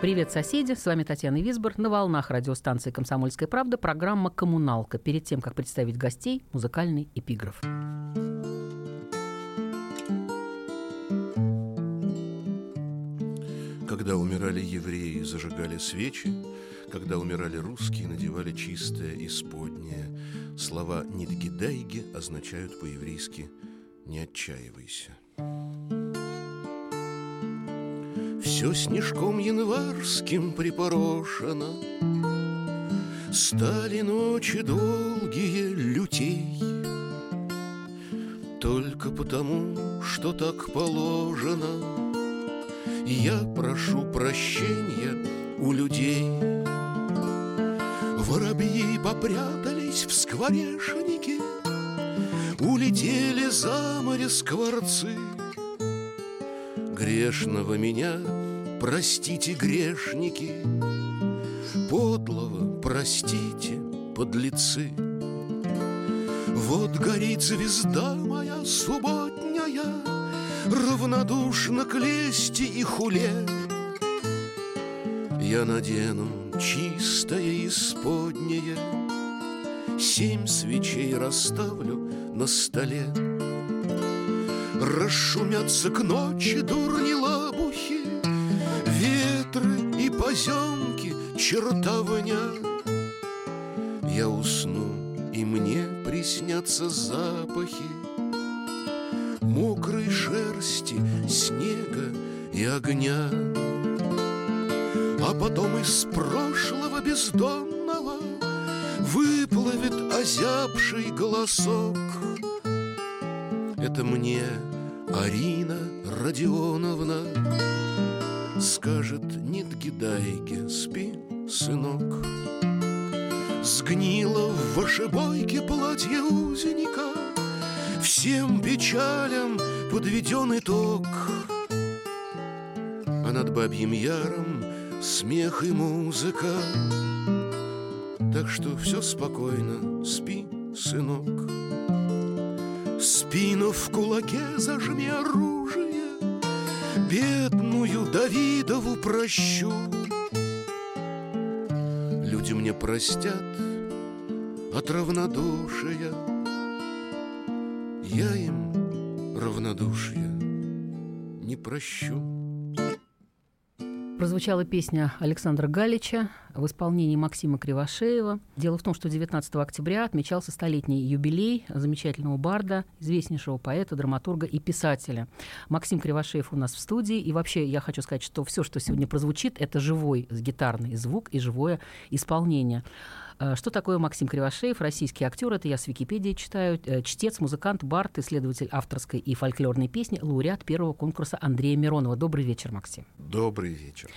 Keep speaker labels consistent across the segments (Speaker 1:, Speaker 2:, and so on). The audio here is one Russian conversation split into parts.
Speaker 1: Привет, соседи! С вами Татьяна Висбор. На волнах радиостанции «Комсомольская правда» программа «Коммуналка». Перед тем, как представить гостей, музыкальный эпиграф.
Speaker 2: Когда умирали евреи, зажигали свечи, когда умирали русские, надевали чистое исподнее. Слова «нидгидайги» означают по-еврейски «не отчаивайся». Все снежком январским припорошено, Стали ночи долгие лютей, Только потому, что так положено — я прошу прощения у людей. Воробьи попрятались в скворечнике Улетели за море скворцы Грешного меня простите, грешники. Подлого простите, подлецы. Вот горит звезда моя субботняя Равнодушно к лести и хуле. Я надену чистое исподнее Семь свечей расставлю на столе Расшумятся к ночи дурни лабухи Ветры и поземки чертовня Я усну, и мне приснятся запахи мокрой шерсти, снега и огня. А потом из прошлого бездонного Выплывет озябший голосок. Арина Родионовна Скажет, нет гидайги, спи, сынок Сгнило в вашей бойке платье узника Всем печалям подведен итог. А над бабьим яром смех и музыка. Так что все спокойно, спи, сынок Спину в кулаке зажми оружие. Бедную Давидову прощу. Люди мне простят от равнодушия. Я им равнодушие не прощу.
Speaker 1: Прозвучала песня Александра Галича в исполнении Максима Кривошеева. Дело в том, что 19 октября отмечался столетний юбилей замечательного барда, известнейшего поэта, драматурга и писателя. Максим Кривошеев у нас в студии. И вообще я хочу сказать, что все, что сегодня прозвучит, это живой гитарный звук и живое исполнение. Э, что такое Максим Кривошеев? Российский актер, это я с Википедии читаю. Э, чтец, музыкант, бард, исследователь авторской и фольклорной песни, лауреат первого конкурса Андрея Миронова. Добрый вечер, Максим.
Speaker 2: Добрый вечер.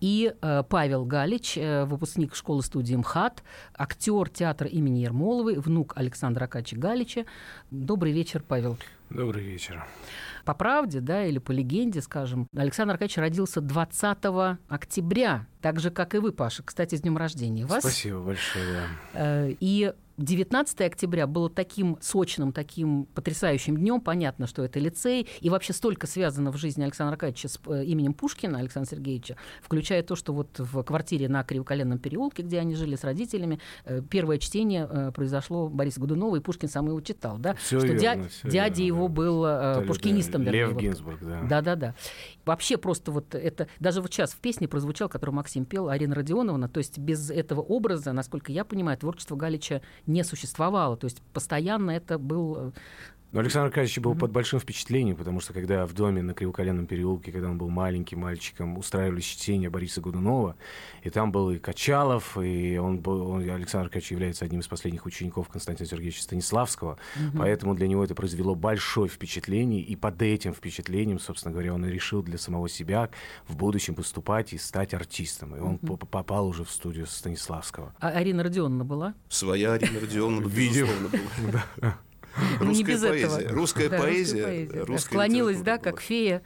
Speaker 1: И э, Павел Галич, выпускник школы-студии МХАТ, актер театра имени Ермоловой, внук Александра Акачи Галича. Добрый вечер, Павел.
Speaker 3: Добрый вечер.
Speaker 1: По правде, да, или по легенде, скажем, Александр Аркадьевич родился 20 октября, так же, как и вы, Паша. Кстати, с днем рождения вас.
Speaker 3: Спасибо большое, да.
Speaker 1: Э, и 19 октября было таким сочным, таким потрясающим днем. Понятно, что это лицей. И вообще столько связано в жизни Александра Аркадьевича с э, именем Пушкина, Александра Сергеевича, включая то, что вот в квартире на Кривоколенном переулке, где они жили с родителями, э, первое чтение э, произошло Бориса Годунова, и Пушкин сам его читал. Да?
Speaker 3: Всё
Speaker 1: что
Speaker 3: верно,
Speaker 1: дя-
Speaker 3: всё
Speaker 1: дядя
Speaker 3: верно,
Speaker 1: его
Speaker 3: да.
Speaker 1: был
Speaker 3: Да,
Speaker 1: пушкинистом.
Speaker 3: да, Лев. Гинзбург, да.
Speaker 1: Да-да-да. Вообще просто вот это... Даже вот сейчас в песне прозвучал, который Максим пел, Арина Родионовна, то есть без этого образа, насколько я понимаю, творчество Галича не существовало. То есть постоянно это был
Speaker 4: Но Александр Аркадьевич был под большим впечатлением, потому что когда в доме на Кривоколенном переулке, когда он был маленьким мальчиком, устраивали чтение Бориса Годунова, и там был и Качалов, и он был, он, Александр Аркадьевич является одним из последних учеников Константина Сергеевича Станиславского, поэтому для него это произвело большое впечатление, и под этим впечатлением, собственно говоря, он и решил для самого себя в будущем поступать и стать артистом. И он по- попал уже в студию Станиславского.
Speaker 1: А Арина Родионовна была?
Speaker 2: Своя Арина Родионовна, безусловно, была.
Speaker 1: Ну, не
Speaker 2: Русская
Speaker 1: без
Speaker 2: поэзия.
Speaker 1: этого.
Speaker 2: Русская
Speaker 1: Да,
Speaker 2: поэзия. русская
Speaker 1: Склонилась, да, как фея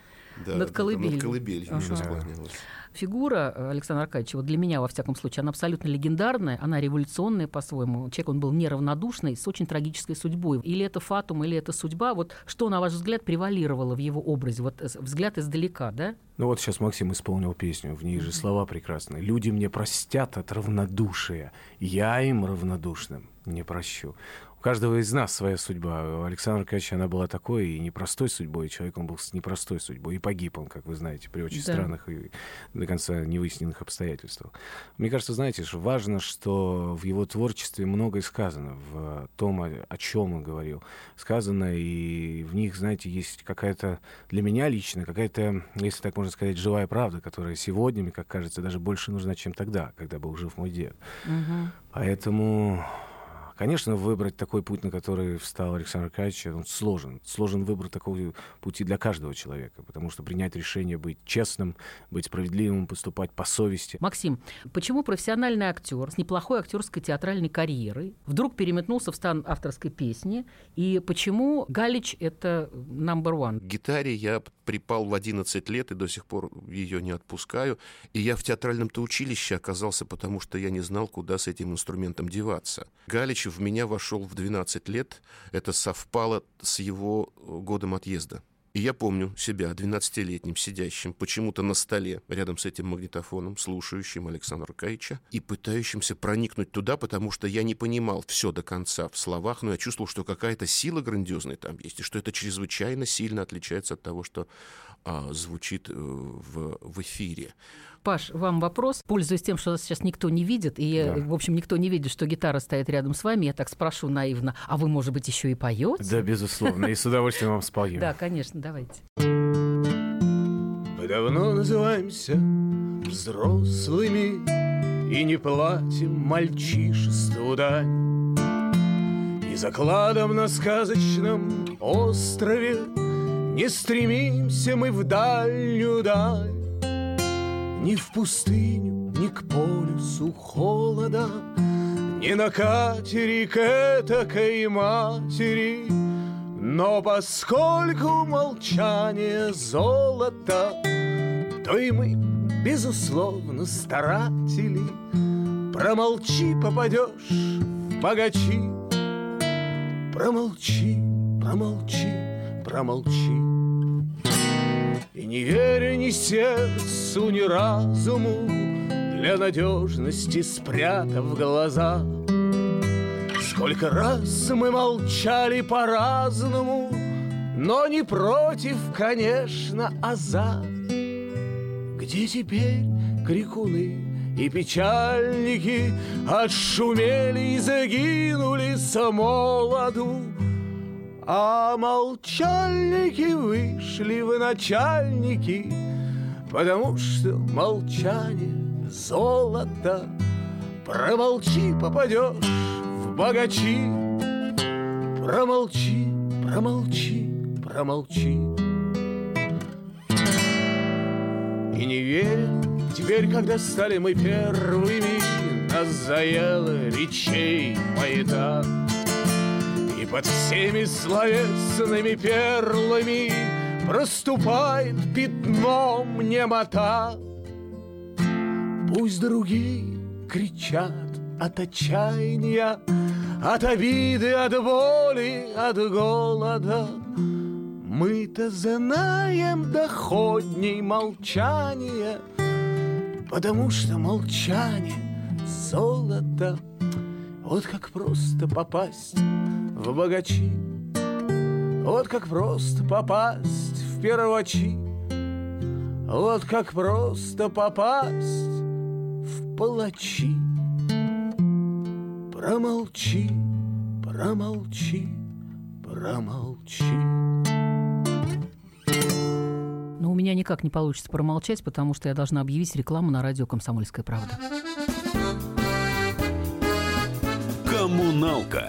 Speaker 2: Да,
Speaker 1: над колыбелью.
Speaker 2: Над колыбелью еще
Speaker 1: Ага.
Speaker 2: склонялась.
Speaker 1: Фигура э, Александра Аркадьевича, вот для меня, во всяком случае, она абсолютно легендарная, она революционная по-своему. Человек, он был неравнодушный, с очень трагической судьбой. Или это фатум, или это судьба. Вот что, на ваш взгляд, превалировало в его образе? Вот э, взгляд издалека, да?
Speaker 4: Ну вот сейчас Максим исполнил песню, в ней же слова прекрасные. «Люди мне простят от равнодушия, я им равнодушным не прощу». У каждого из нас своя судьба. У Александра Аркадьевича она была такой и непростой судьбой. Человек он был с непростой судьбой. И погиб он, как вы знаете, при очень
Speaker 1: Да.
Speaker 4: странных и до конца невыясненных обстоятельствах. Мне кажется, знаете, что важно, что в его творчестве многое сказано, в том, о, чем он говорил. Сказано, и в них, знаете, есть какая-то, для меня лично, какая-то, если так можно сказать, живая правда, которая сегодня, мне как кажется, даже больше нужна, чем тогда, когда был жив мой дед. Поэтому, конечно, выбрать такой путь, на который встал Александр Аркадьевич, он сложен. Сложен выбор такого пути для каждого человека, потому что принять решение быть честным, быть справедливым, поступать по совести.
Speaker 1: Максим, почему профессиональный актер с неплохой актерской театральной карьерой вдруг переметнулся в стан авторской песни? И почему Галич — это number one?
Speaker 2: К гитаре я припал в 11 лет и до сих пор ее не отпускаю. И я в театральном-то училище оказался, потому что я не знал, куда с этим инструментом деваться. Галич в меня вошел в 12 лет. Это совпало с его э, годом отъезда. И я помню себя 12-летним, сидящим почему-то на столе рядом с этим магнитофоном, слушающим Александра Аркадьевича и пытающимся проникнуть туда, потому что я не понимал все до конца в словах, но я чувствовал, что какая-то сила грандиозная там есть, и что это чрезвычайно сильно отличается от того, что а, звучит э, в, в эфире.
Speaker 1: Паш, вам вопрос. Пользуясь тем, что нас сейчас никто не видит, и,
Speaker 4: Да.
Speaker 1: в общем, никто не видит, что гитара стоит рядом с вами, я так спрошу наивно, а вы, может быть, еще и поете?
Speaker 4: Да, безусловно, и с удовольствием вам спою.
Speaker 1: Да, конечно, давайте.
Speaker 4: Мы давно называемся взрослыми И не платим мальчишеству дань И закладом на сказочном острове Не стремимся мы в дальнюю даль Ни в пустыню, ни к полюсу холода Ни на катере к этакой матери но поскольку молчание золото, То и мы, безусловно, старатели. Промолчи, попадешь в богачи. Промолчи, промолчи, промолчи. И не веря ни сердцу, ни разуму, Для надежности спрятав глаза — Сколько раз мы молчали по-разному, Но не против, конечно, а за. Где теперь крикуны и печальники? Отшумели и загинули с молоду, А молчальники вышли в начальники, Потому что молчание золото. Промолчи, попадешь в богачи. Промолчи, промолчи, промолчи. И не веря, теперь, когда стали мы первыми, Нас заело речей поэта. Под всеми словесными перлами Проступает пятном немота. Пусть другие кричат от отчаяния, От обиды, от боли, от голода. Мы-то знаем доходней молчания, Потому что молчание — золото. Вот как просто попасть в богачи, Вот как просто попасть в первачи, Вот как просто попасть в палачи. Промолчи, промолчи, промолчи. молчи.
Speaker 1: Но у меня никак не получится промолчать, потому что я должна объявить рекламу на радио «Комсомольская правда».
Speaker 5: Коммуналка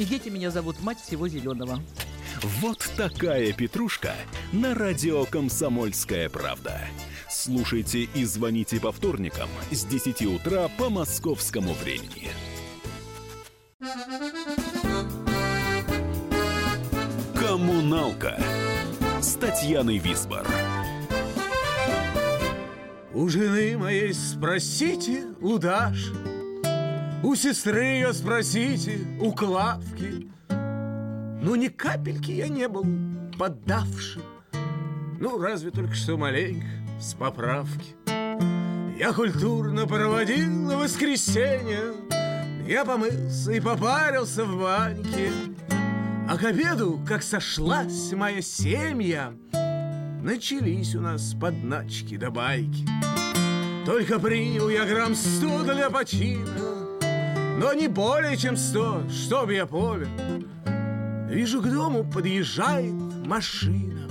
Speaker 6: И дети меня зовут мать всего зеленого.
Speaker 5: Вот такая петрушка на радио «Комсомольская правда». Слушайте и звоните по вторникам с 10 утра по московскому времени. Коммуналка с Татьяной Висбор.
Speaker 4: У жены моей спросите, у Даши, У сестры ее спросите, у Клавки. Ну, ни капельки я не был поддавший. Ну, разве только что маленько, с поправки. Я культурно проводил воскресенье, Я помылся и попарился в баньке. А к обеду, как сошлась моя семья, Начались у нас подначки да байки. Только принял я грамм сто для почина, Но не более чем сто, чтоб я помер. Вижу, к дому подъезжает машина,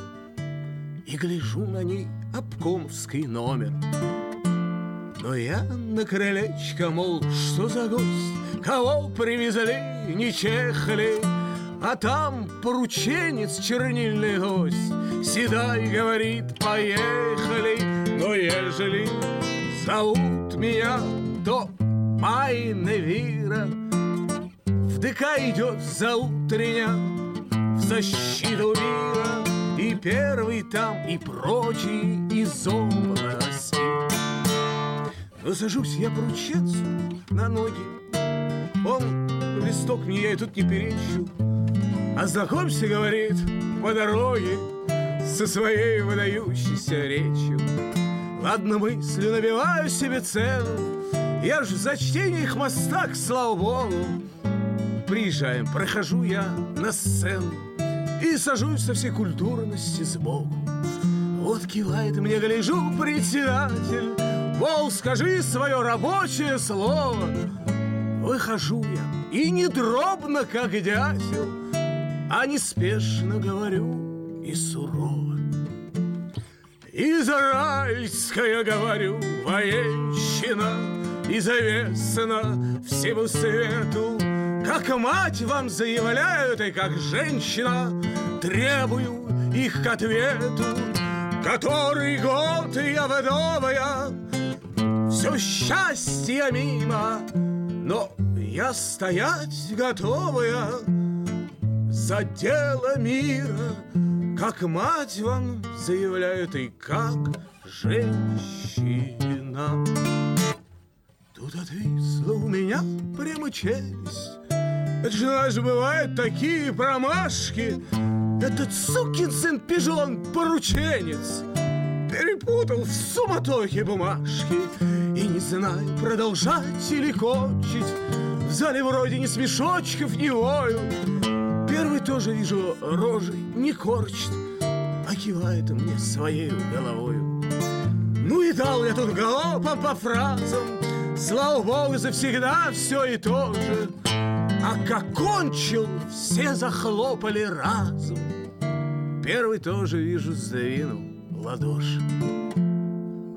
Speaker 4: И гляжу на ней обкомовский номер. Но я на крылечко, мол, что за гость, Кого привезли, не чехали, А там порученец, чернильный гость, Седай, говорит, поехали, Но ежели зовут меня, то Майна Вира ДК идет за утрення В защиту мира И первый там, и прочие из области Но сажусь я порученцу на ноги Он листок мне, я и тут не перечу. А знакомься, говорит, по дороге Со своей выдающейся речью. Ладно, мыслью набиваю себе цену Я ж за чтение их мостак, слава богу. Приезжаем, прохожу я на сцену И сажусь со всей культурности сбоку. Вот кивает мне, гляжу, председатель. Мол, скажи свое рабочее слово. Выхожу я, и не дробно, как дятел А неспешно говорю и сурово. Израильская, говорю, военщина Известна всему свету. Как мать вам заявляю, и как женщина Требую их к ответу. Который год я вдовая Все счастье мимо Но я стоять готовая За дело мира. Как мать вам заявляют и как женщина. Тут отвисла у меня прямо челюсть. Это же, знаешь, бывают такие промашки. Этот сукин сын пижон порученец Перепутал в суматохе бумажки И не знаю, продолжать или кончить В зале вроде ни смешочков, ни вою Первый тоже вижу рожей не корчит, а кивает мне своей головою. Ну и дал я тут галопом по фразам, Слава богу, завсегда все и то же. А как кончил, все захлопали разом. Первый тоже, вижу, сдвинул ладоши.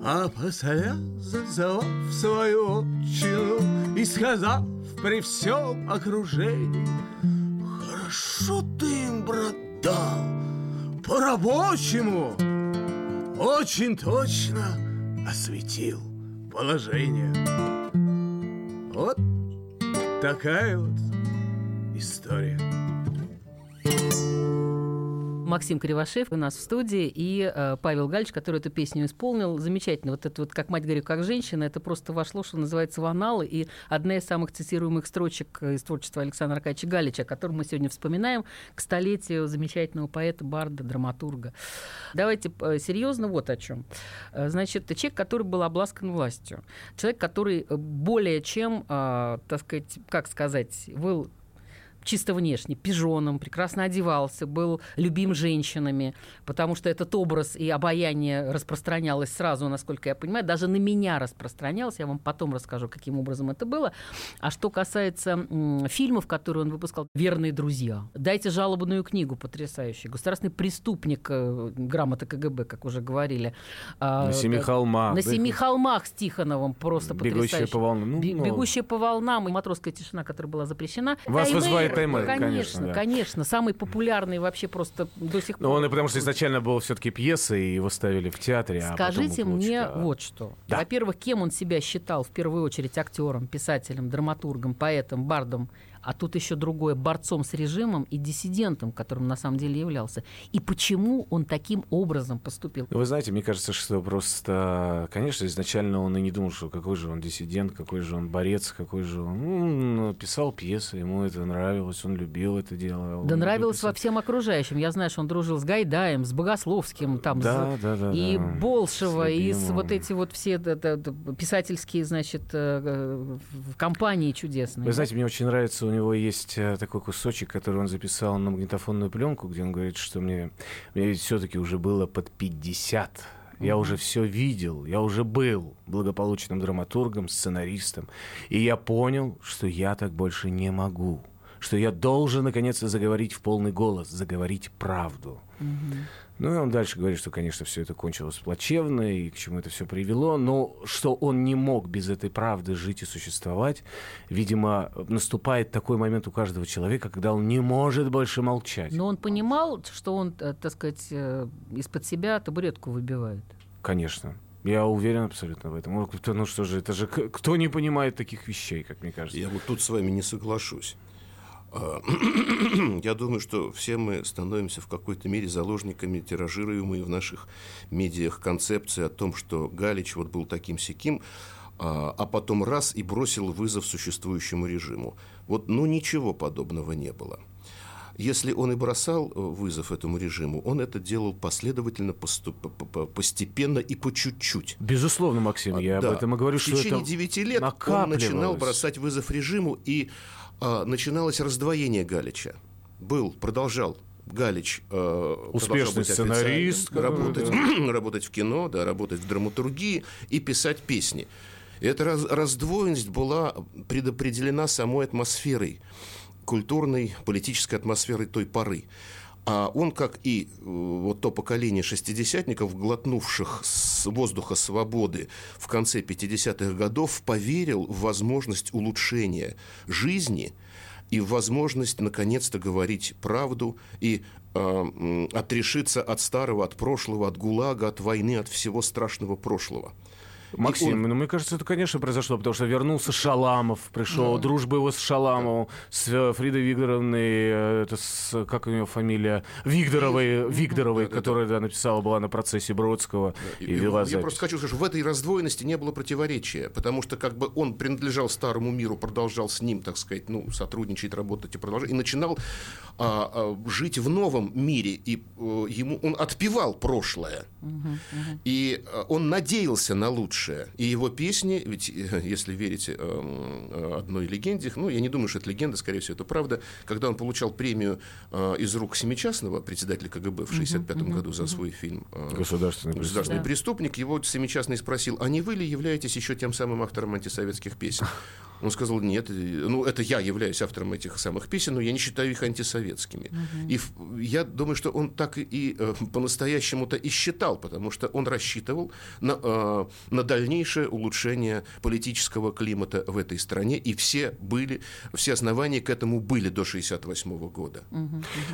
Speaker 4: А посоля, зазывав свою отчину И сказав при всем окружении Хорошо ты им, брат, дал По-рабочему Очень точно осветил положение Вот такая вот история
Speaker 1: Максим Кривошеев у нас в студии и э, Павел Гальч, который эту песню исполнил. Замечательно. Вот это вот, как мать говорю, как женщина, это просто вошло, что называется, в аналы. И одна из самых цитируемых строчек из творчества Александра Аркадьевича Галича, о котором мы сегодня вспоминаем, к столетию замечательного поэта, барда, драматурга. Давайте э, серьезно вот о чем. Э, значит, человек, который был обласкан властью. Человек, который более чем, э, так сказать, как сказать, был чисто внешне, пижоном, прекрасно одевался, был любим женщинами, потому что этот образ и обаяние распространялось сразу, насколько я понимаю, даже на меня распространялось, я вам потом расскажу, каким образом это было. А что касается м, фильмов, которые он выпускал, «Верные друзья», «Дайте жалобную книгу» потрясающий, «Государственный преступник», э, грамота КГБ, как уже говорили.
Speaker 3: А, на «Семи холмах».
Speaker 1: На «Семи холмах» с Тихоновым просто
Speaker 3: «Бегущая
Speaker 1: потрясающе.
Speaker 3: по волнам». Ну,
Speaker 1: «Бегущая по волнам» и «Матросская тишина», которая была запрещена.
Speaker 3: Вас
Speaker 1: Таймей-
Speaker 3: вызывает
Speaker 1: Конечно,
Speaker 3: конечно, да.
Speaker 1: конечно. Самый популярный вообще просто до сих пор.
Speaker 3: Ну, он и потому что изначально был все-таки пьесой, и его ставили в театре. а
Speaker 1: Скажите
Speaker 3: он
Speaker 1: мне вот что.
Speaker 3: Да.
Speaker 1: Во-первых, кем он себя считал в первую очередь актером, писателем, драматургом, поэтом, бардом, а тут еще другое, борцом с режимом и диссидентом, которым на самом деле являлся. И почему он таким образом поступил?
Speaker 3: Ну, Вы знаете, мне кажется, что просто, конечно, изначально он и не думал, что какой же он диссидент, какой же он борец, какой же он... Ну, писал пьесы, ему это нравилось, он любил это дело.
Speaker 1: Да нравилось во
Speaker 3: писать.
Speaker 1: всем окружающим. Я знаю, что он дружил с Гайдаем, с Богословским, там,
Speaker 3: Да,
Speaker 1: с-
Speaker 3: да, да,
Speaker 1: и
Speaker 3: да.
Speaker 1: Болшева,
Speaker 3: С
Speaker 1: и с вот эти вот все да, да, писательские, значит, э, э, компании чудесные.
Speaker 3: Вы знаете, мне очень нравится, у него есть э, такой кусочек, который он записал на магнитофонную пленку, где он говорит, что мне, мне ведь все-таки уже было под 50. Я уже все видел, я уже был благополучным драматургом, сценаристом, и я понял, что я так больше не могу, что я должен наконец-то заговорить в полный голос, заговорить правду. Ну и он дальше говорит, что, конечно, все это кончилось плачевно, и к чему это все привело, но что он не мог без этой правды жить и существовать. Видимо, наступает такой момент у каждого человека, когда он не может больше молчать.
Speaker 1: Но он понимал, что он, э, так сказать, э, из-под себя табуретку выбивает.
Speaker 3: Конечно. Я уверен абсолютно в этом. Ну, что же, это же кто не понимает таких вещей, как мне кажется.
Speaker 2: Я вот тут с вами не соглашусь. А, Я думаю, что все мы становимся в какой-то мере заложниками тиражируемой в наших медиах концепции о том, что Галич вот был таким сяким, а а потом раз и бросил вызов существующему режиму. Вот, ну, ничего подобного не было. Если он и бросал э, вызов этому режиму, он это делал последовательно, поступ- по- по- постепенно и по чуть-чуть.
Speaker 3: Безусловно, Максим, я
Speaker 2: А, Да.
Speaker 3: об этом и говорю,
Speaker 2: В
Speaker 3: что
Speaker 2: течение
Speaker 3: это
Speaker 2: 9 лет он начинал бросать вызов режиму, и начиналось раздвоение Галича. Был, продолжал Галич э,
Speaker 3: Успешный сценарист,
Speaker 2: работать, работать в кино, да, работать в драматургии и писать песни. И эта раз- раздвоенность была предопределена самой атмосферой, культурной, политической атмосферой той поры. А он, как и э, вот то поколение шестидесятников, глотнувших с воздуха свободы в конце 50-х годов, поверил в возможность улучшения жизни и в возможность наконец-то говорить правду и э, отрешиться от старого, от прошлого, от ГУЛАГа, от войны, от всего страшного прошлого.
Speaker 3: Максим,
Speaker 2: он-
Speaker 3: ну, мне кажется, это, конечно, произошло, потому что вернулся Шаламов, пришел, дружба его с Шаламовым, с э, Фридой Викторовной, э, это с, как у нее фамилия, Викторовой, Викторовой,
Speaker 2: Да-да-да.
Speaker 3: которая, да, написала, была на процессе Бродского и,
Speaker 2: И-
Speaker 3: вела
Speaker 2: я
Speaker 3: запись.
Speaker 2: просто хочу сказать, что в этой раздвоенности не было противоречия, потому что как бы он принадлежал старому миру, продолжал с ним, так сказать, ну, сотрудничать, работать и продолжать, и начинал а, а, жить в новом мире, и э, ему он отпевал прошлое, и э, он надеялся на лучшее, и его песни, ведь э, если верите эм, э, одной легенде, ну, я не думаю, что это легенда, скорее всего, это правда, когда он получал премию э, из рук Семичастного, председателя КГБ в 1965 году за свой фильм
Speaker 3: Государственный
Speaker 2: Государственный
Speaker 1: Да.
Speaker 2: преступник, его Семичастный спросил, а не вы ли являетесь еще тем самым автором антисоветских песен? Он сказал, нет, ну это я являюсь автором этих самых песен, но я не считаю их антисоветскими. И в- я думаю, что он так и, и, э, по-настоящему-то и считал, потому что он рассчитывал на, э, на дальнейшее улучшение политического климата в этой стране, и все были, все основания к этому были до 1968 года.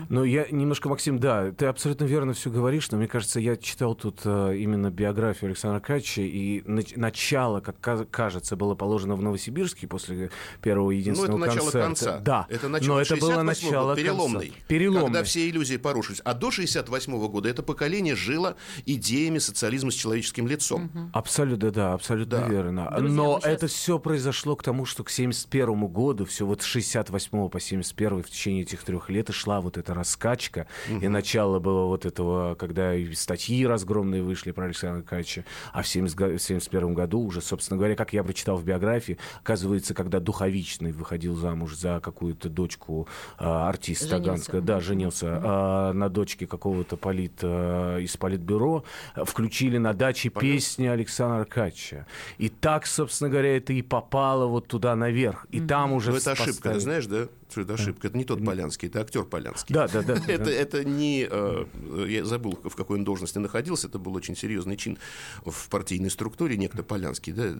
Speaker 3: Ну, я немножко, Максим, да, ты абсолютно верно все говоришь, но мне кажется, я читал тут э, именно биографию Александра Аркадьевича, и нач- начало, как ка- кажется, было положено в Новосибирске, после первого единственного
Speaker 2: ну, это начало
Speaker 3: концерта.
Speaker 2: конца.
Speaker 3: Да,
Speaker 2: это начало
Speaker 3: но это было начало
Speaker 2: переломный,
Speaker 3: конца. Переломный.
Speaker 2: Когда все иллюзии порушились. А до 68 года это поколение жило идеями социализма с человеческим лицом.
Speaker 3: Угу. Абсолютно, да, абсолютно
Speaker 2: да.
Speaker 3: верно. Друзья, но сейчас... это все произошло к тому, что к 71 году, все вот с 68 по 71 в течение этих трех лет и шла вот эта раскачка. Угу. И начало было вот этого, когда статьи разгромные вышли про Александра Кача, а в 70, 71 году уже, собственно говоря, как я прочитал в биографии, оказывается, когда Духовичный выходил замуж за какую-то дочку э, артиста Таганска, да, женился э, на дочке какого-то полит, э, из политбюро, включили на даче Понятно. песни Александра Кача. И так, собственно говоря, это и попало вот туда наверх. И mm-hmm. там уже...
Speaker 2: Но это ошибка, ты знаешь, да? Что это ошибка? Это не тот Полянский, это актер Полянский.
Speaker 3: Да, да, да.
Speaker 2: это, это не... Э, я забыл, в какой он должности находился. Это был очень серьезный чин в партийной структуре, некто Полянский. Да?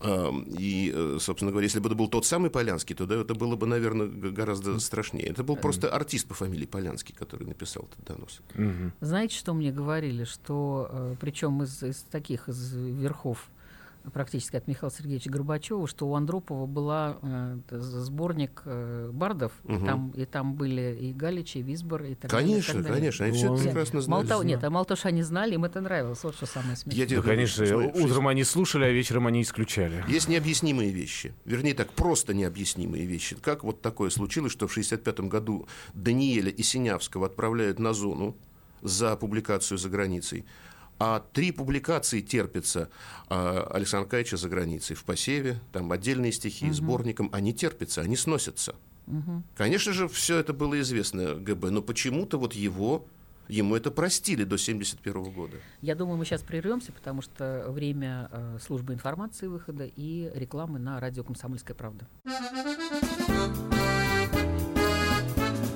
Speaker 2: Э, и, э, собственно говоря, если бы это был тот самый Полянский, то да, это было бы, наверное, гораздо страшнее. Это был просто артист по фамилии Полянский, который написал этот донос.
Speaker 1: Знаете, что мне говорили? Что, причем из, из таких, из верхов практически от Михаила Сергеевича Горбачева, что у Андропова была э, сборник э, бардов, угу. и, там, и там были и Галич, и Висбор, и так
Speaker 2: конечно,
Speaker 1: далее.
Speaker 2: Конечно, конечно, они все это прекрасно знали.
Speaker 1: Мало того, нет, а мало того, что они знали, им это нравилось, вот что самое смешное.
Speaker 3: Я да, конечно, смотри, утром они слушали, а вечером они исключали.
Speaker 2: Есть необъяснимые вещи, вернее так, просто необъяснимые вещи. Как вот такое случилось, что в 1965 году Даниэля и Синявского отправляют на зону за публикацию за границей, а три публикации терпятся э, Александра Каича за границей в посеве, там отдельные стихи, угу. сборником, они терпятся, они сносятся. Угу. Конечно же, все это было известно ГБ, но почему-то вот его Ему это простили до 1971 года.
Speaker 1: Я думаю, мы сейчас прервемся, потому что время э, службы информации выхода и рекламы на радио «Комсомольская правда».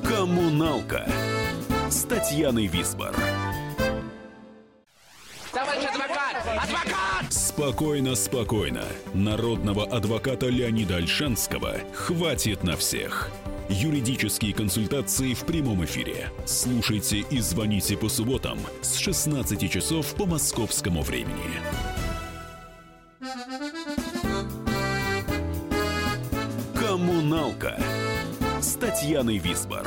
Speaker 5: Коммуналка с Татьяной Висбор. Спокойно, спокойно. Народного адвоката Леонида Альшанского хватит на всех. Юридические консультации в прямом эфире. Слушайте и звоните по субботам с 16 часов по московскому времени. Коммуналка с Татьяной Висбор.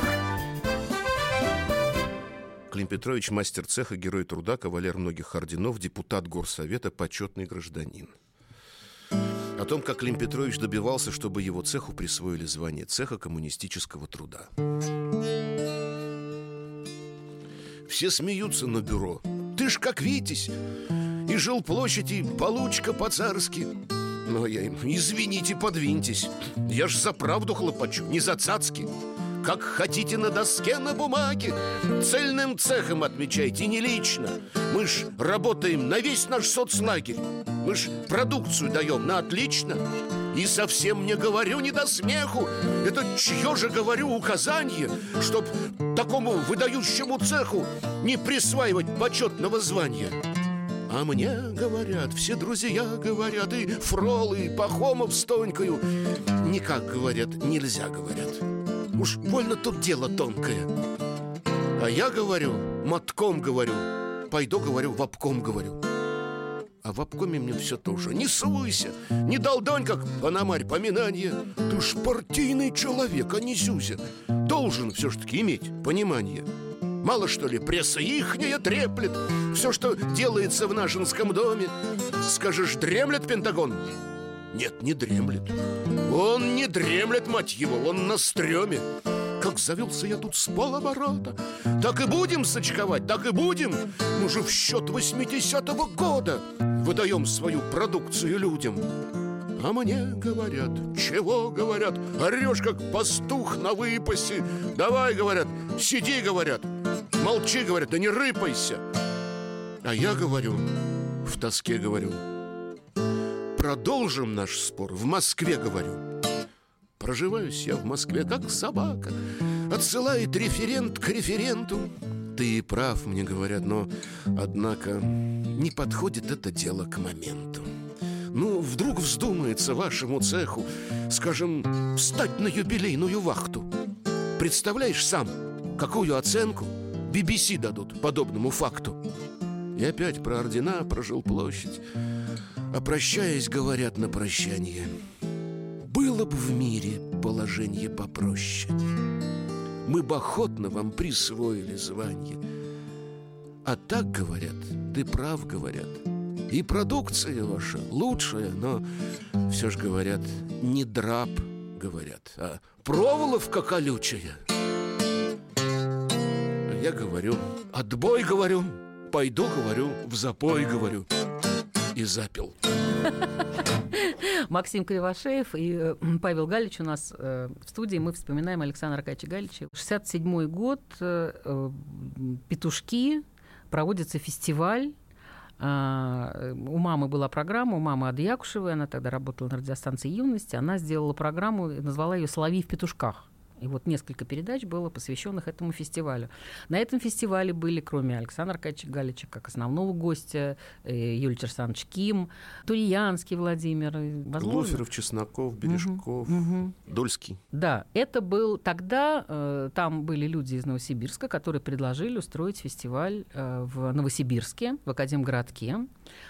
Speaker 2: Клим Петрович, мастер цеха, герой труда, кавалер многих орденов, депутат горсовета, почетный гражданин. О том, как Клим Петрович добивался, чтобы его цеху присвоили звание цеха коммунистического труда. Все смеются на бюро. Ты ж как Витязь. И жил площади получка по-царски. Но я им, извините, подвиньтесь. Я ж за правду хлопочу, не за цацки. Как хотите на доске, на бумаге. Цельным цехом отмечайте, не лично. Мы ж работаем на весь наш соцлагерь. Мы ж продукцию даем на отлично. И совсем не говорю не до смеху. Это чье же, говорю, указание Чтоб такому выдающему цеху Не присваивать почетного звания? А мне говорят, все друзья говорят И Фролы, и Пахомов с Тонькою. Никак, говорят, нельзя, говорят Уж больно тут дело тонкое. А я говорю, мотком говорю Пойду, говорю, в обком говорю. А в обкоме мне все тоже. Не суйся, не долдонь, как панамарь поминание. Ты ж партийный человек, а не зюзя. Должен все ж таки иметь понимание. Мало что ли, пресса ихняя треплет. Все, что делается в нашинском доме. Скажешь, дремлет Пентагон? Нет, не дремлет. Он не дремлет, мать его, он на стреме. Как завелся я тут с полоборота. Так и будем сочковать, так и будем. Мы же в счет 80-го года Выдаем свою продукцию людям. А мне говорят, чего говорят? Орешь, как пастух на выпасе. Давай, говорят, сиди, говорят. Молчи, говорят, да не рыпайся. А я говорю, в тоске говорю Продолжим наш спор в Москве, говорю Проживаюсь я в Москве, как собака Отсылает референт к референту Ты прав, мне говорят, но, однако, не подходит это дело к моменту ну, вдруг вздумается вашему цеху, скажем, встать на юбилейную вахту. Представляешь сам, какую оценку BBC дадут подобному факту? И опять про ордена, про жилплощадь. А прощаясь, говорят на прощание. Было бы в мире положение попроще. Мы бы охотно вам присвоили звание. А так говорят, ты прав, говорят. И продукция ваша лучшая, но все же говорят, не драп, говорят, а проволока колючая. Я говорю, отбой, говорю, пойду, говорю, в запой, говорю. И запил.
Speaker 1: Максим Кривошеев и э, Павел Галич у нас э, в студии. Мы вспоминаем Александра Аркадьевича Галича. 67 год, э, «Петушки», проводится фестиваль. А, у мамы была программа, у мамы Ады Якушевой, она тогда работала на радиостанции «Юность», она сделала программу, назвала ее «Соловей в петушках». И вот несколько передач было посвященных этому фестивалю. На этом фестивале были, кроме Александра Аркадьевича Галича, как основного гостя, э, Юлий Александрович Ким, Турьянский Владимир. возможно-
Speaker 2: Глоферов, Чесноков, Бережков,
Speaker 1: Мгм.
Speaker 2: Дольский.
Speaker 1: Да, это был тогда, э, там были люди из Новосибирска, которые предложили устроить фестиваль э, в Новосибирске, в Академгородке.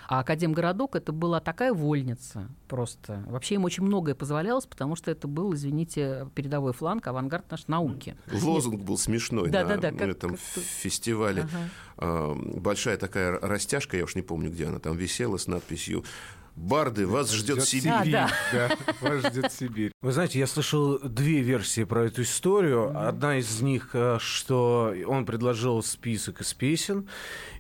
Speaker 1: А Академгородок это была такая вольница просто. Вообще им очень многое позволялось, потому что это был, извините, передовой фланг, авангард нашей науки.
Speaker 2: Лозунг был смешной
Speaker 1: Да,
Speaker 2: на
Speaker 1: да, да, как-
Speaker 2: этом
Speaker 1: как
Speaker 2: фестивале.
Speaker 1: Ага.
Speaker 2: А, Большая такая растяжка, я уж не помню, где она там висела с надписью «Барды, вас ждет Сибирь».
Speaker 1: А, да.
Speaker 3: Да, вас ждет Сибирь. Вы знаете, я слышал две версии про эту историю. Одна из них, э, что он предложил список из песен,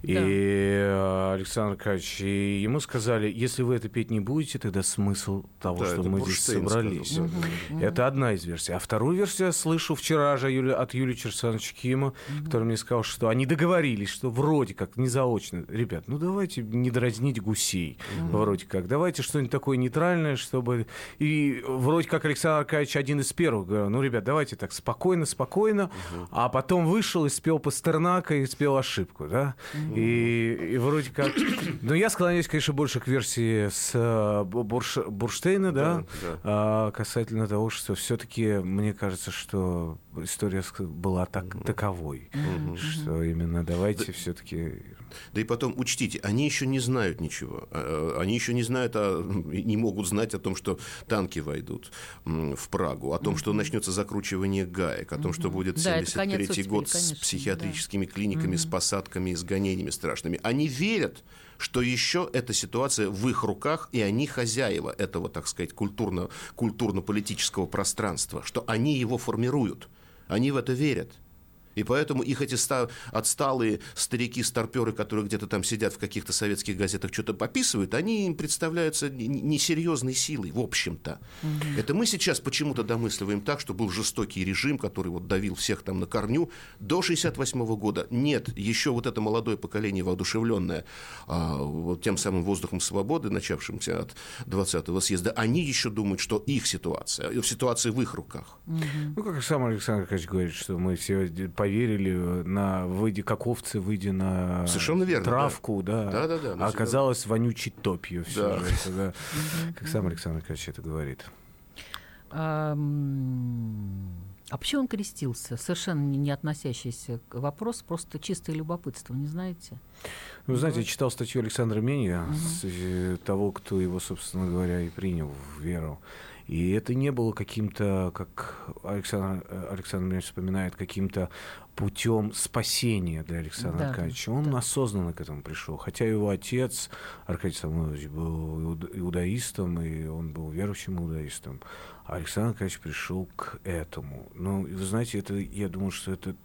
Speaker 3: и э, Александр Аркадьевич, и ему сказали, если вы это петь не будете, тогда смысл того,
Speaker 2: Да,
Speaker 3: что мы здесь
Speaker 2: Бурштейн
Speaker 3: собрались.
Speaker 2: сказал, да,
Speaker 3: Это одна из версий. А вторую версию я слышу вчера же Юли- от Юлии Черсановича Кима, который мне сказал, что они договорились, что вроде как, не заочно, ребят, ну давайте не дразнить гусей, вроде как, давайте что-нибудь такое нейтральное, чтобы... И вроде как Александр Аркадьевич один из первых говорил, ну, ребят, давайте так спокойно, спокойно, а потом вышел и спел Пастернака и спел ошибку, да? И, и вроде как... Но я склоняюсь, конечно, больше к версии с э, Бурш- Бурштейна, да,
Speaker 2: Да, да.
Speaker 3: а, касательно того, что все-таки мне кажется, что история была так, таковой, что именно давайте все-таки...
Speaker 2: Да и потом, учтите, они еще не знают ничего. А, Они еще не знают, а, и не могут знать о том, что танки войдут в Прагу, о том, что начнется закручивание гаек, о том, что будет
Speaker 1: Да, это конец
Speaker 2: 73
Speaker 1: оттепели,
Speaker 2: год с
Speaker 1: конечно,
Speaker 2: психиатрическими клиниками, с посадками, с гонениями страшными. Они верят, что еще эта ситуация в их руках, и они хозяева этого, так сказать, культурно, культурно-политического пространства, что они его формируют. Они в это верят. И поэтому их эти ста- отсталые старики-старперы, которые где-то там сидят в каких-то советских газетах, что-то пописывают, они им представляются несерьезной силой, в общем-то. Это мы сейчас почему-то домысливаем так, что был жестокий режим, который вот давил всех там на корню до 68 года. Нет, еще вот это молодое поколение воодушевленное а, вот тем самым воздухом свободы, начавшимся от 20-го съезда, они еще думают, что их ситуация, ситуация в их руках.
Speaker 3: Ну, как сам Александр Аркадьевич говорит, что мы все поверили на выйди как овцы, выйдя на
Speaker 2: Совершенно верно,
Speaker 3: травку, да.
Speaker 2: Да-да-да, мы
Speaker 3: А
Speaker 2: всегда-
Speaker 3: оказалось вонючей топью все
Speaker 2: Да.
Speaker 3: же. это, да. Как сам Александр Аркадьевич это говорит.
Speaker 1: А, а почему он крестился? Совершенно не не относящийся к вопросу, просто чистое любопытство, не знаете?
Speaker 3: Ну, Вы знаете, я читал статью Александра Меня, с, э, того, кто его, собственно говоря, и принял в веру. И это не было каким-то, как Александр, э, Александр Меня вспоминает, каким-то путем спасения для Александра
Speaker 1: Да,
Speaker 3: Аркадьевича. Он осознанно к этому пришел. Хотя его отец, Аркадий Самойлович, был иуда- иудаистом, и он был верующим иудаистом. А Александр Аркадьевич пришел к этому. Ну, вы знаете, это, я думаю, что это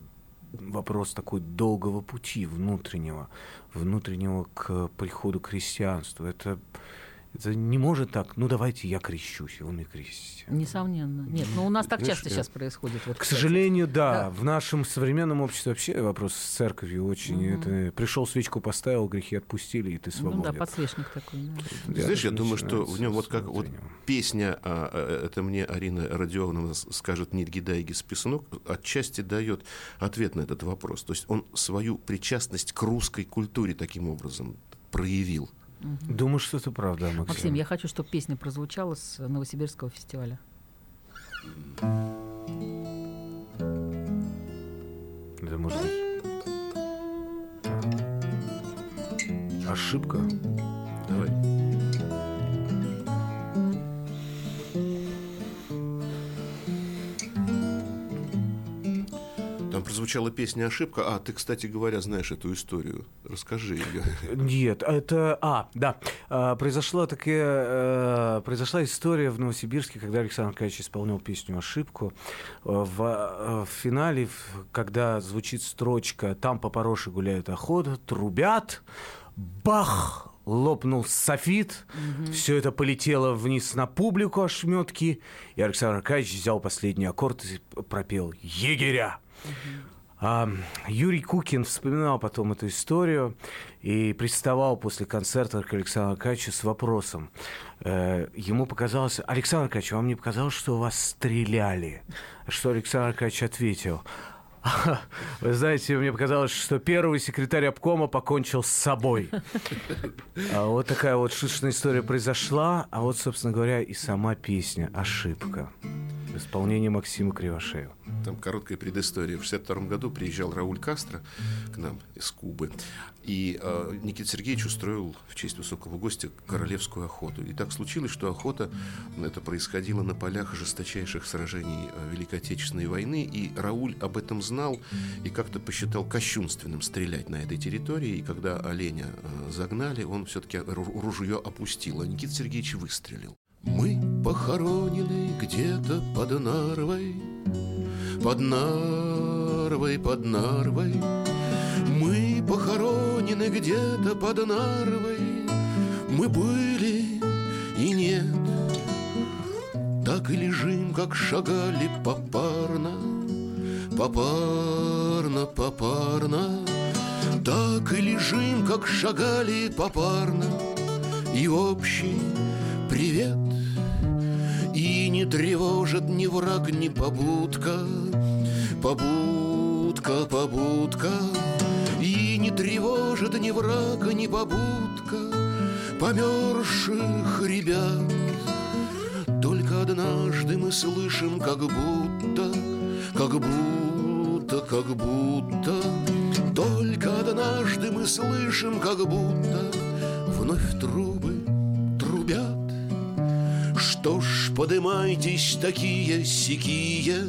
Speaker 3: вопрос такой долгого пути внутреннего, внутреннего к приходу к христианству. Это, это не может так, ну давайте я крещусь, и он и крестится.
Speaker 1: Несомненно. Нет, но у нас так
Speaker 2: Знаешь,
Speaker 1: часто
Speaker 2: я-
Speaker 1: сейчас происходит. Вот,
Speaker 3: К
Speaker 1: кстати.
Speaker 3: сожалению, да,
Speaker 1: Да.
Speaker 3: В нашем современном обществе вообще вопрос с церковью очень. Это, пришел свечку поставил, грехи отпустили, и ты
Speaker 1: Ну да,
Speaker 3: свободен.
Speaker 1: подсвечник такой. да.
Speaker 3: Да,
Speaker 2: Знаешь, я думаю, что в нем вот как вот песня, а, а, это мне Арина Родионовна скажет Нидгидайги Списунок, отчасти дает ответ на этот вопрос. То есть он свою причастность к русской культуре таким образом проявил.
Speaker 3: Думаю, что это правда, Максим.
Speaker 1: Максим, я хочу, чтобы песня прозвучала с Новосибирского фестиваля.
Speaker 3: Это может быть... Ошибка?
Speaker 2: Прозвучала песня «Ошибка». А, ты, кстати говоря, знаешь эту историю. Расскажи ее.
Speaker 3: Нет, это... А, да. А, произошла такая... э, произошла история в Новосибирске, когда Александр Аркадьевич исполнял песню «Ошибку». Э, В, э, в финале, когда звучит строчка «Там по пороше гуляют охота», трубят, бах! Лопнул софит, все это полетело вниз на публику ошметки, и Александр Аркадьевич взял последний аккорд и пропел «Егеря». Юрий Кукин вспоминал потом эту историю и приставал после концерта к Александру Аркадьевичу с вопросом. Э, ему показалось, Александр Аркадьевич, вам не показалось, что вас стреляли? Что Александр Аркадьевич ответил? Вы знаете, мне показалось, что первый секретарь обкома покончил с собой. А вот такая вот шуточная история произошла, а вот, собственно говоря, и сама песня «Ошибка» в исполнении Максима Кривошеева.
Speaker 2: Там короткая предыстория. В 62 году приезжал Рауль Кастро к нам из Кубы, и э, Никита Сергеевич устроил в честь высокого гостя королевскую охоту. И так случилось, что охота это происходила на полях жесточайших сражений э, Великой Отечественной войны, и Рауль об этом знал и как-то посчитал кощунственным стрелять на этой территории, и когда оленя э, загнали, он все-таки ружье опустил, а Никита Сергеевич выстрелил. Мы похоронены где-то под Нарвой, под Нарвой, под Нарвой. Мы похоронены где-то под Нарвой. Мы были и нет. Так и лежим, как шагали попарно, попарно, попарно. Так и лежим, как шагали попарно, и общий привет. И не тревожит ни враг, ни побудка, побудка, побудка. И не тревожит ни враг, ни побудка померзших ребят. Только однажды мы слышим, как будто, как будто, как будто. Только однажды мы слышим, как будто вновь трубы трубят. Что ж, подымайтесь такие сякие,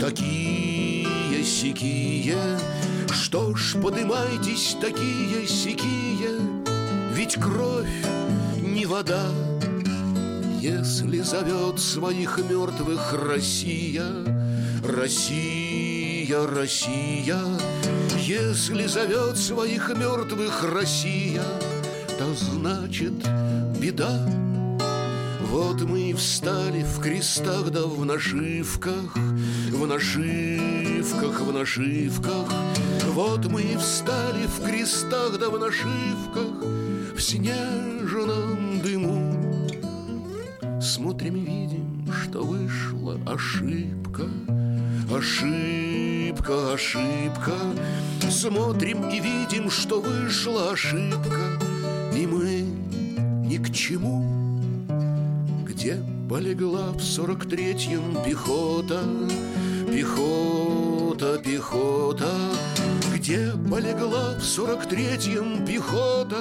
Speaker 2: такие сякие. Что ж, подымайтесь такие сякие, ведь кровь не вода. Если зовет своих мертвых Россия, Россия, Россия, если зовет своих мертвых Россия, то значит беда. Вот мы и встали в крестах да в нашивках, в нашивках, в нашивках. Вот мы и встали в крестах да в нашивках, в снежном дыму. Смотрим и видим, что вышла ошибка, ошибка, ошибка. Смотрим и видим, что вышла ошибка, и мы ни к чему. Где полегла в сорок третьем пехота, пехота, пехота? Где полегла в сорок третьем пехота,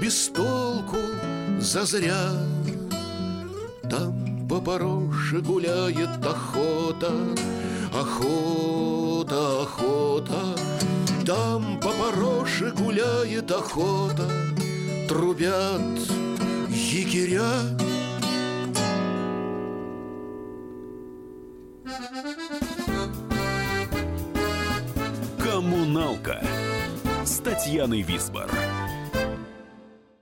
Speaker 2: без толку, зазря? Там по пороше гуляет охота, охота, охота. Там по пороше гуляет охота, трубят егеря.
Speaker 5: «Коммуналка» с Татьяной Висбор.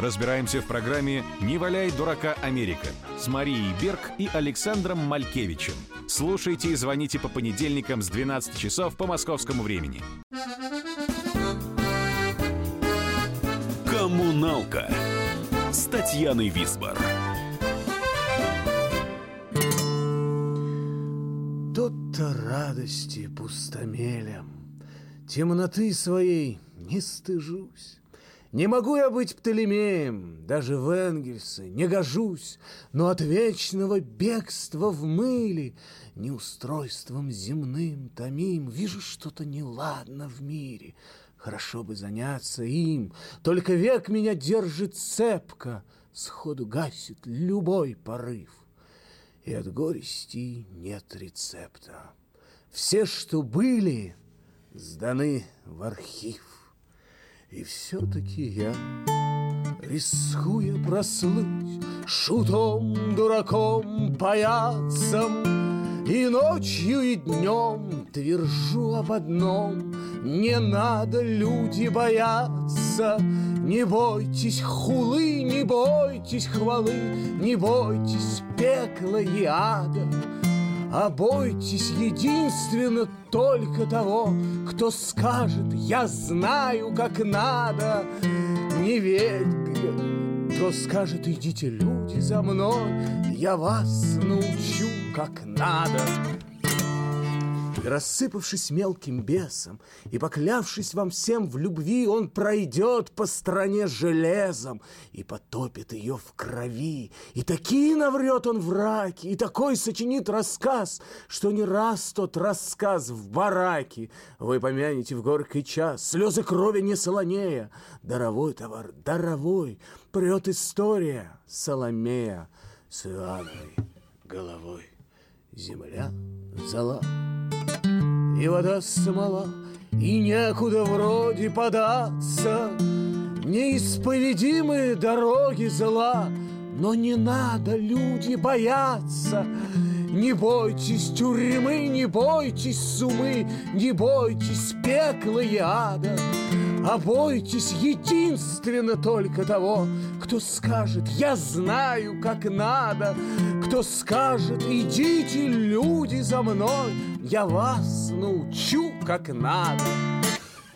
Speaker 7: Разбираемся в программе «Не валяй дурака Америка» с Марией Берг и Александром Малькевичем. Слушайте и звоните по понедельникам с 12 часов по московскому времени.
Speaker 5: «Коммуналка» с Татьяной Висбор.
Speaker 3: Тот-то радости пустомелем, Темноты своей не стыжусь.
Speaker 4: Не могу я быть Птолемеем, даже в Энгельсе не гожусь, но от вечного бегства в мыле неустройством земным томим вижу что-то неладно в мире. Хорошо бы заняться им, только век меня держит цепко, сходу гасит любой порыв. И от горести нет рецепта. Все, что были, сданы в архив. И все-таки я, рискуя прослыть Шутом, дураком, паяцем, И ночью, и днем твержу об одном. Не надо, люди, бояться Не бойтесь хулы, не бойтесь хвалы Не бойтесь пекла и ада а бойтесь единственно только того, кто скажет, я знаю, как надо. Не верь, кто скажет, идите, люди, за мной, я вас научу, как надо. И рассыпавшись мелким бесом и поклявшись вам всем в любви, он пройдет по стране железом и потопит ее в крови. И такие наврет он в раке, и такой сочинит рассказ, что не раз тот рассказ в бараке вы помянете в горький час. Слезы крови не солонея, даровой товар, даровой, прет история Соломея с Иоанной головой. Земля зала и вода смола, и некуда вроде податься. Неисповедимые дороги зла, но не надо, люди, бояться. Не бойтесь тюрьмы, не бойтесь сумы, не бойтесь пекла и ада, а бойтесь единственно только того, кто скажет, я знаю, как надо, кто скажет, идите, люди, за мной, я вас научу, как надо.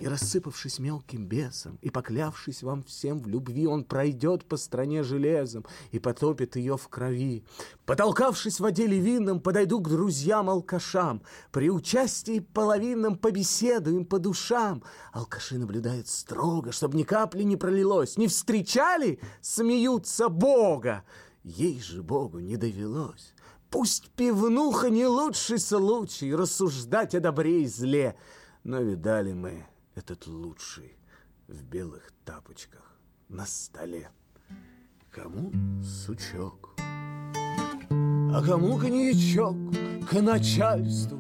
Speaker 4: И рассыпавшись мелким бесом, и поклявшись вам всем в любви, он пройдет по стране железом и потопит ее в крови. Потолкавшись в воде львином, подойду к друзьям-алкашам. При участии половинном побеседуем по душам. Алкаши наблюдают строго, чтобы ни капли не пролилось. Не встречали? Смеются Бога. Ей же Богу не довелось. Пусть пивнуха не лучший случай рассуждать о добре и зле, но видали мы этот лучший в белых тапочках на столе. Кому сучок, а кому коньячок к начальству,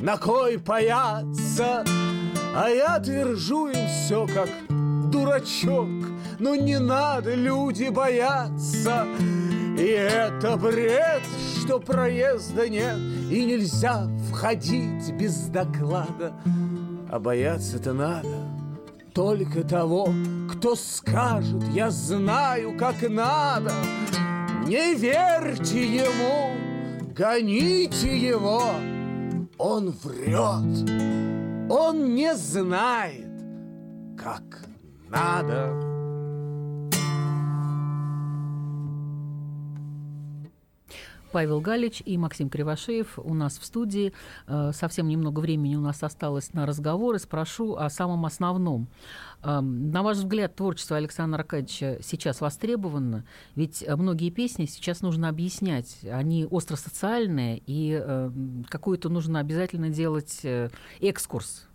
Speaker 4: на кой паяться, а я твержу им все как дурачок, но не надо, люди, бояться. И это бред, что проезда нет, и нельзя входить без доклада. А бояться-то надо только того, кто скажет, я знаю, как надо. Не верьте ему, гоните его, он врет, он не знает, как надо.
Speaker 1: Павел Галич и Максим Кривошеев у нас в студии. Э, совсем немного времени у нас осталось на разговоры. Спрошу о самом основном. Эм, на ваш взгляд, творчество Александра Аркадьевича сейчас востребовано? Ведь многие песни сейчас нужно объяснять. Они остросоциальные, и эм, какую-то нужно обязательно делать э, экскурс.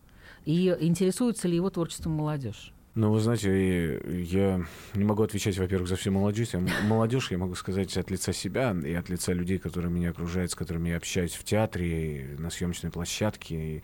Speaker 1: И интересуется ли его творчеством молодежь?
Speaker 3: Ну, вы знаете, я не могу отвечать, во-первых, за всю молодежь. Я, молодежь, я могу сказать от лица себя и от лица людей, которые меня окружают, с которыми я общаюсь в театре, на съемочной площадке, и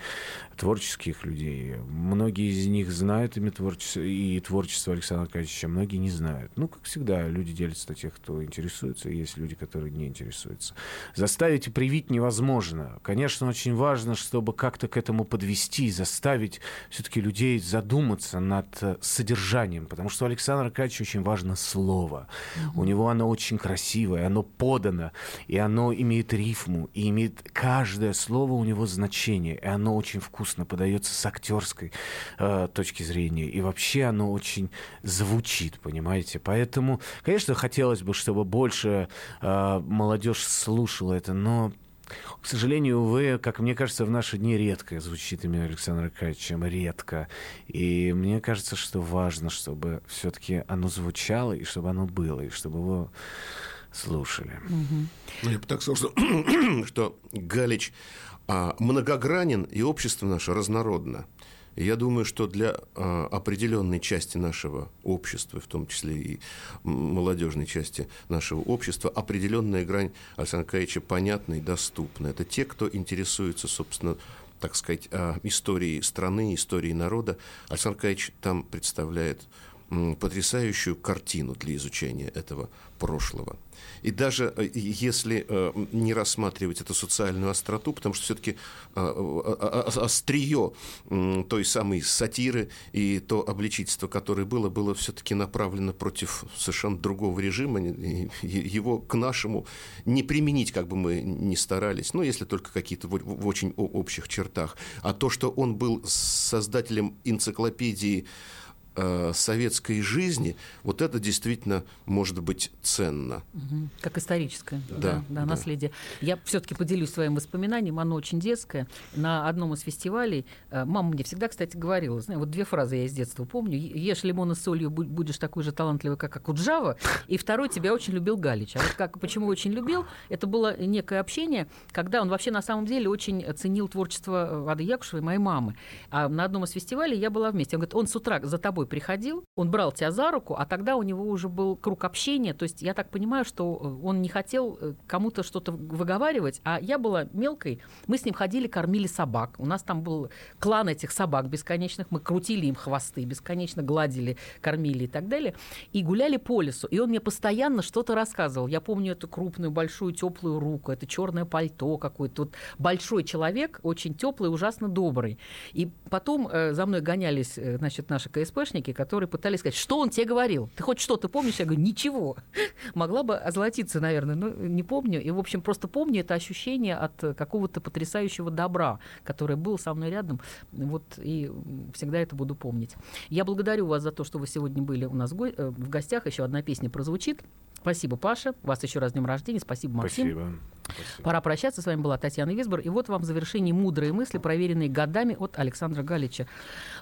Speaker 3: творческих людей. Многие из них знают имя творчества и творчество Александра Аркадьевича, многие не знают. Ну, как всегда, люди делятся на тех, кто интересуется, и есть люди, которые не интересуются. Заставить и привить невозможно. Конечно, очень важно, чтобы как-то к этому подвести, заставить все-таки людей задуматься над содержанием, потому что у Александра Аркадьевича очень важно слово. Mm-hmm. У него оно очень красивое, оно подано, и оно имеет рифму, и имеет каждое слово у него значение, и оно очень вкусно подается с актерской э, точки зрения, и вообще оно очень звучит, понимаете? Поэтому, конечно, хотелось бы, чтобы больше э, молодежь слушала это, но К сожалению, увы, как мне кажется, в наши дни редко звучит имя Александра Аркадьевича, редко. И мне кажется, что важно, чтобы все-таки оно звучало, и чтобы оно было, и чтобы его слушали.
Speaker 2: Ну, я бы так сказал, что, что Галич а, многогранен, и общество наше разнородно. Я думаю, что для а, определенной части нашего общества, в том числе и молодежной части нашего общества, определенная грань Александра Каевича понятна и доступна. Это те, кто интересуется, собственно, так сказать, а, историей страны, историей народа. Александр Каевич там представляет потрясающую картину для изучения этого прошлого. И даже э, если э, не рассматривать эту социальную остроту, потому что все-таки э, острие той самой сатиры и то обличительство, которое было, было все-таки направлено против совершенно другого режима, его к нашему не применить, как бы мы ни старались, ну, если только какие-то в очень общих чертах. А то, что он был создателем энциклопедии советской жизни, вот это действительно может быть ценно.
Speaker 1: Как историческое
Speaker 2: да,
Speaker 1: да, да, наследие. Я все-таки поделюсь своим воспоминанием, оно очень детское. На одном из фестивалей э, мама мне всегда, кстати, говорила, знаю, вот две фразы я из детства помню. Ешь лимон с солью, будешь такой же талантливый, как Акуджава. И второй, тебя очень любил Галич. А вот как, почему очень любил? Это было некое общение, когда он вообще на самом деле очень ценил творчество Ады Якушевой, моей мамы. А на одном из фестивалей я была вместе. Он говорит, он с утра за тобой тобой приходил, он брал тебя за руку, а тогда у него уже был круг общения. То есть я так понимаю, что э, он не хотел э, кому-то что-то выговаривать, а я была мелкой. Мы с ним ходили, кормили собак. У нас там был клан этих собак бесконечных. Мы крутили им хвосты, бесконечно гладили, кормили и так далее. И гуляли по лесу. И он мне постоянно что-то рассказывал. Я помню эту крупную, большую, теплую руку, это черное пальто какое-то. Вот большой человек, очень теплый, ужасно добрый. И потом э, за мной гонялись, э, значит, наши КСПшники, помощники, которые пытались сказать, что он тебе говорил? Ты хоть что-то помнишь? Я говорю, ничего. Могла бы озолотиться, наверное, но не помню. И, в общем, просто помню это ощущение от какого-то потрясающего добра, который был со мной рядом. Вот и всегда это буду помнить. Я благодарю вас за то, что вы сегодня были у нас в э, гостях. Еще одна песня прозвучит. Спасибо, Паша. Вас еще раз днем рождения. Спасибо, Максим.
Speaker 3: Спасибо. Спасибо.
Speaker 1: Пора прощаться. С вами была Татьяна Висбор. И вот вам в завершении мудрые мысли, проверенные годами от Александра Галича.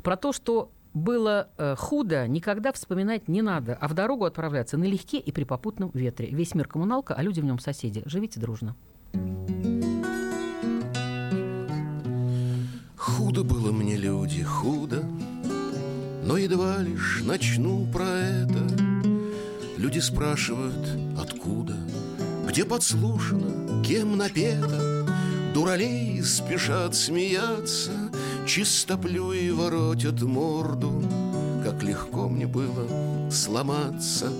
Speaker 1: Про то, что было э, худо, никогда вспоминать не надо, а в дорогу отправляться налегке и при попутном ветре. Весь мир коммуналка, а люди в нем соседи. Живите дружно.
Speaker 2: Худо было мне, люди, худо, но едва лишь начну про это. Люди спрашивают, откуда, где подслушано, кем напето. Дуралей спешат смеяться, Чистоплю и воротят морду. Как легко мне было сломаться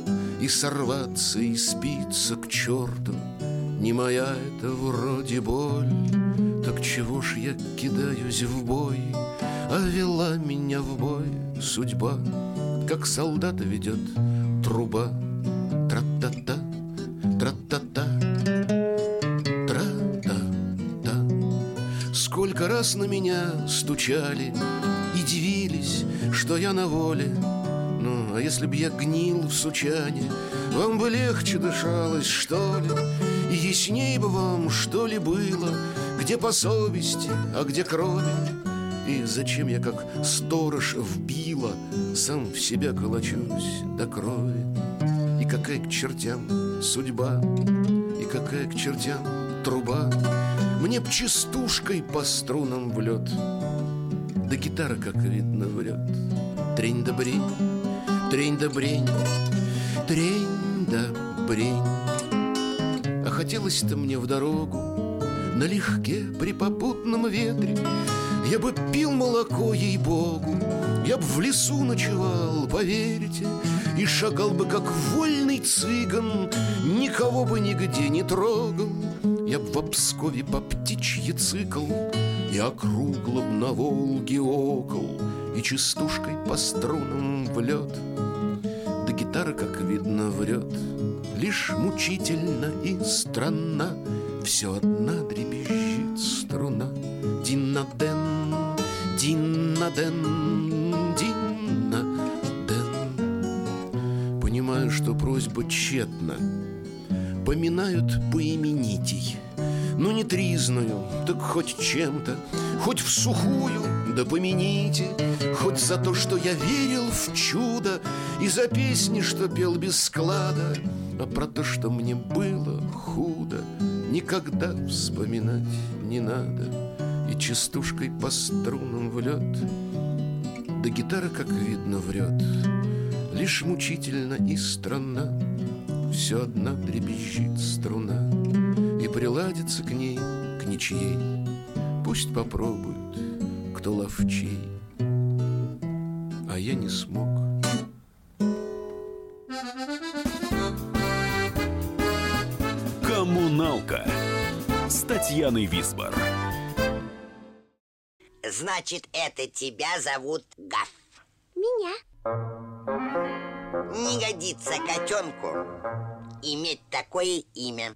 Speaker 2: И сорваться, и спиться к черту. Не моя это вроде боль. Так чего ж я кидаюсь в бой? А вела меня в бой судьба. Как солдата ведет труба. Тра-та-та, тра-та-та раз на меня стучали И дивились, что я на воле. Ну, а если б я гнил в сучане Вам бы легче дышалось, что ли? И ясней бы вам, что ли, было Где по совести, а где крови? И зачем я, как сторож, вбила Сам в себя колочусь до крови? И какая к чертям судьба И какая к чертям труба мне б частушкой по струнам в лед Да гитара, как видно, врет Трень да брень, трень да брень Трень да брень. А хотелось-то мне в дорогу Налегке при попутном ветре. Я бы пил молоко, ей-богу Я б в лесу ночевал, поверьте И шагал бы, как вольный цыган Никого бы нигде не трогал я б в Обскове по птичьи цикл И округлом на Волге окол И частушкой по струнам в лед Да гитара, как видно, врет. Лишь мучительно и странно Все одна дребезжит струна. Динна-ден, динна-ден, динна-ден Понимаю, что просьба тщетна. Поминают поименитей не тризную, так хоть чем-то Хоть в сухую, да помяните Хоть за то, что я верил в чудо И за песни, что пел без склада А про то, что мне было худо Никогда вспоминать не надо. И частушкой по струнам в лед Да гитара, как видно, врет Лишь мучительно и странно Все одна дребезжит струна приладится к ней, к ничьей Пусть попробуют, кто ловчей А я не смог
Speaker 5: Коммуналка с Татьяной Висбор.
Speaker 8: Значит, это тебя зовут Гаф.
Speaker 9: Меня.
Speaker 8: Не годится котенку иметь такое имя.